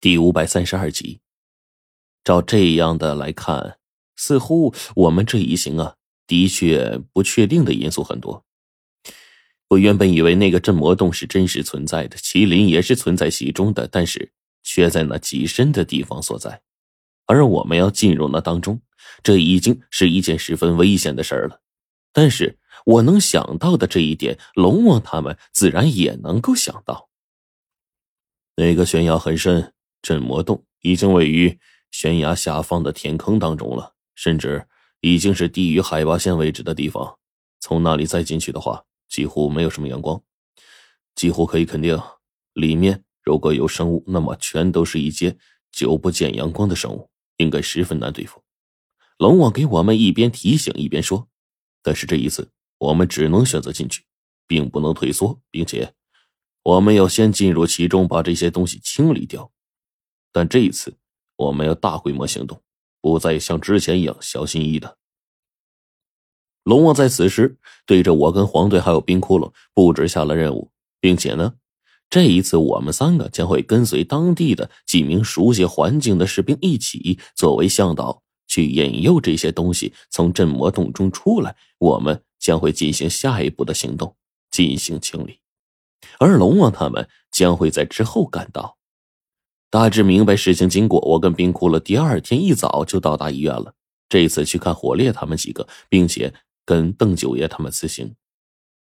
第五百三十二集，照这样的来看，似乎我们这一行啊，的确不确定的因素很多。我原本以为那个镇魔洞是真实存在的，麒麟也是存在其中的，但是却在那极深的地方所在，而我们要进入那当中，这已经是一件十分危险的事儿了。但是我能想到的这一点，龙王他们自然也能够想到。那个悬崖很深。镇魔洞已经位于悬崖下方的天坑当中了，甚至已经是低于海拔线位置的地方。从那里再进去的话，几乎没有什么阳光，几乎可以肯定，里面如果有生物，那么全都是一些久不见阳光的生物，应该十分难对付。龙王给我们一边提醒一边说：“但是这一次，我们只能选择进去，并不能退缩，并且我们要先进入其中，把这些东西清理掉。”但这一次，我们要大规模行动，不再像之前一样小心翼翼的。龙王在此时对着我跟黄队还有冰窟窿布置下了任务，并且呢，这一次我们三个将会跟随当地的几名熟悉环境的士兵一起作为向导，去引诱这些东西从镇魔洞中出来。我们将会进行下一步的行动，进行清理，而龙王他们将会在之后赶到。大致明白事情经过，我跟冰窟窿第二天一早就到达医院了。这次去看火烈他们几个，并且跟邓九爷他们辞行。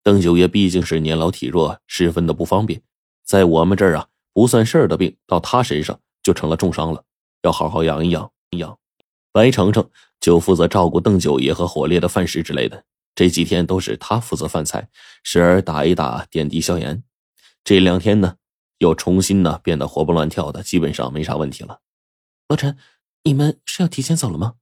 邓九爷毕竟是年老体弱，十分的不方便，在我们这儿啊不算事儿的病，到他身上就成了重伤了，要好好养一养养。白程程就负责照顾邓九爷和火烈的饭食之类的，这几天都是他负责饭菜，时而打一打点滴消炎。这两天呢。又重新呢变得活蹦乱跳的，基本上没啥问题了。罗晨，你们是要提前走了吗？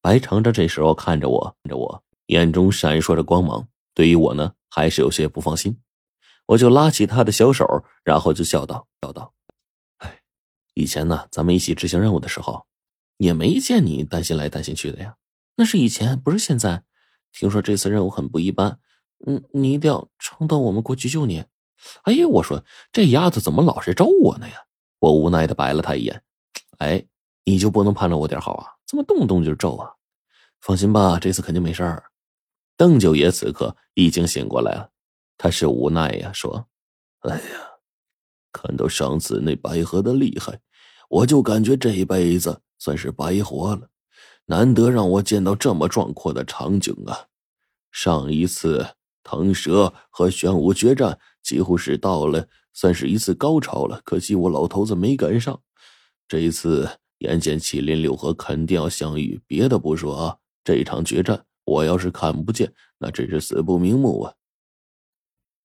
白程程这时候看着我，看着我，眼中闪烁着光芒。对于我呢，还是有些不放心。我就拉起他的小手，然后就笑道：“笑道，哎，以前呢，咱们一起执行任务的时候，也没见你担心来担心去的呀。那是以前，不是现在。听说这次任务很不一般，嗯，你一定要撑到我们过去救你。”哎呀，我说这丫头怎么老是咒我呢呀？我无奈的白了她一眼。哎，你就不能盼着我点好啊？怎么动不动就咒啊？放心吧，这次肯定没事儿。邓九爷此刻已经醒过来了，他是无奈呀，说：“哎呀，看到上次那白河的厉害，我就感觉这一辈子算是白活了。难得让我见到这么壮阔的场景啊！上一次腾蛇和玄武决战。”几乎是到了，算是一次高潮了。可惜我老头子没赶上。这一次眼见麒麟六合肯定要相遇，别的不说啊，这场决战我要是看不见，那真是死不瞑目啊！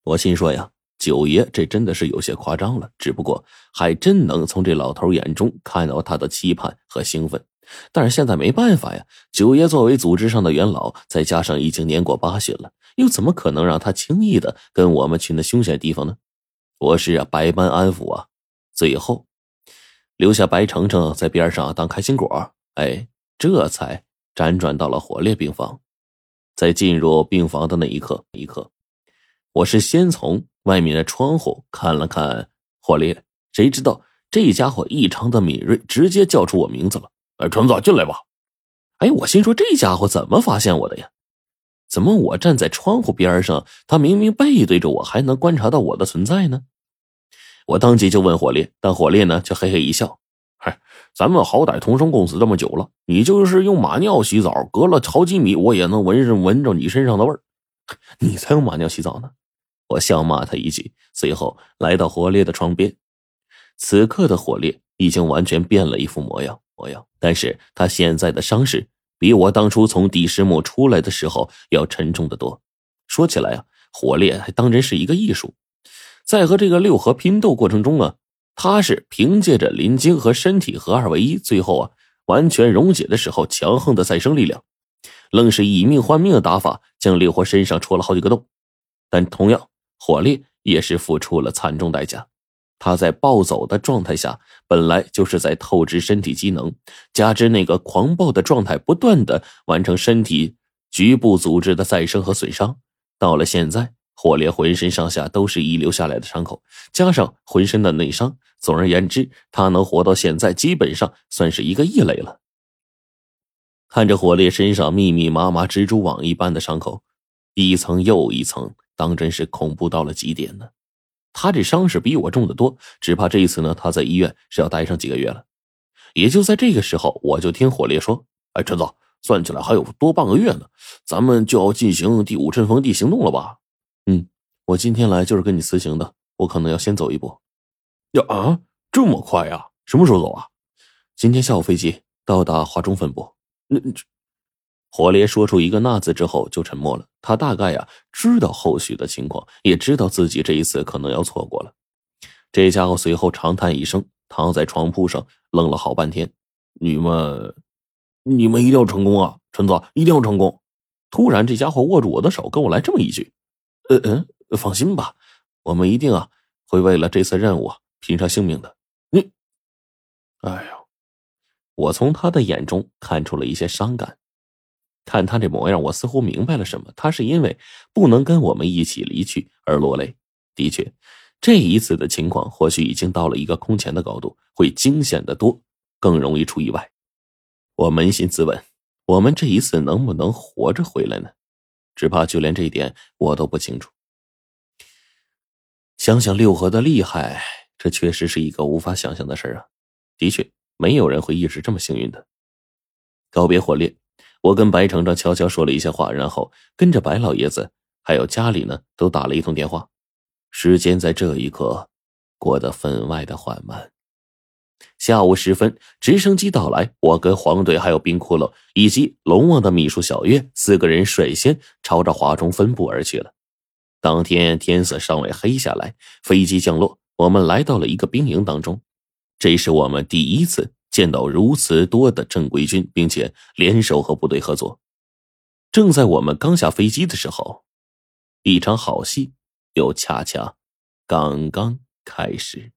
我心说呀，九爷这真的是有些夸张了。只不过还真能从这老头眼中看到他的期盼和兴奋。但是现在没办法呀，九爷作为组织上的元老，再加上已经年过八旬了。又怎么可能让他轻易的跟我们去那凶险地方呢？我是啊，百般安抚啊，最后留下白程程在边上当开心果。哎，这才辗转到了火烈病房。在进入病房的那一刻，一刻，我是先从外面的窗户看了看火烈，谁知道这家伙异常的敏锐，直接叫出我名字了。哎，陈子进来吧。哎，我心说这家伙怎么发现我的呀？怎么我站在窗户边上，他明明背对着我，还能观察到我的存在呢？我当即就问火烈，但火烈呢却嘿嘿一笑：“嗨，咱们好歹同生共死这么久了，你就是用马尿洗澡，隔了好几米，我也能闻着闻着你身上的味儿。你才用马尿洗澡呢！”我笑骂他一句，随后来到火烈的床边。此刻的火烈已经完全变了一副模样，模样，但是他现在的伤势。比我当初从第十墓出来的时候要沉重的多。说起来啊，火烈还当真是一个艺术，在和这个六合拼斗过程中啊，他是凭借着灵晶和身体合二为一，最后啊完全溶解的时候强横的再生力量，愣是以命换命的打法将六合身上戳了好几个洞。但同样，火烈也是付出了惨重代价。他在暴走的状态下，本来就是在透支身体机能，加之那个狂暴的状态，不断的完成身体局部组织的再生和损伤。到了现在，火烈浑身上下都是遗留下来的伤口，加上浑身的内伤，总而言之，他能活到现在，基本上算是一个异类了。看着火烈身上密密麻麻蜘蛛网一般的伤口，一层又一层，当真是恐怖到了极点呢。他这伤势比我重得多，只怕这一次呢，他在医院是要待上几个月了。也就在这个时候，我就听火烈说：“哎，陈总，算起来还有多半个月呢，咱们就要进行第五阵风地行动了吧？”“嗯，我今天来就是跟你辞行的，我可能要先走一步。”“呀啊，这么快呀？什么时候走啊？”“今天下午飞机到达华中分部。”“那这……”火烈说出一个“那”字之后就沉默了。他大概呀知道后续的情况，也知道自己这一次可能要错过了。这家伙随后长叹一声，躺在床铺上愣了好半天。你们，你们一定要成功啊！陈子，一定要成功！突然，这家伙握住我的手，跟我来这么一句：“嗯嗯，放心吧，我们一定啊会为了这次任务拼上性命的。”你，哎呦，我从他的眼中看出了一些伤感。看他这模样，我似乎明白了什么。他是因为不能跟我们一起离去而落泪。的确，这一次的情况或许已经到了一个空前的高度，会惊险的多，更容易出意外。我扪心自问，我们这一次能不能活着回来呢？只怕就连这一点我都不清楚。想想六合的厉害，这确实是一个无法想象的事啊！的确，没有人会一直这么幸运的。告别火烈。我跟白程程悄悄说了一些话，然后跟着白老爷子还有家里呢都打了一通电话。时间在这一刻过得分外的缓慢。下午时分，直升机到来，我跟黄队还有冰窟窿以及龙王的秘书小月四个人率先朝着华中分部而去了。当天天色尚未黑下来，飞机降落，我们来到了一个兵营当中，这是我们第一次。见到如此多的正规军，并且联手和部队合作。正在我们刚下飞机的时候，一场好戏又恰恰刚刚开始。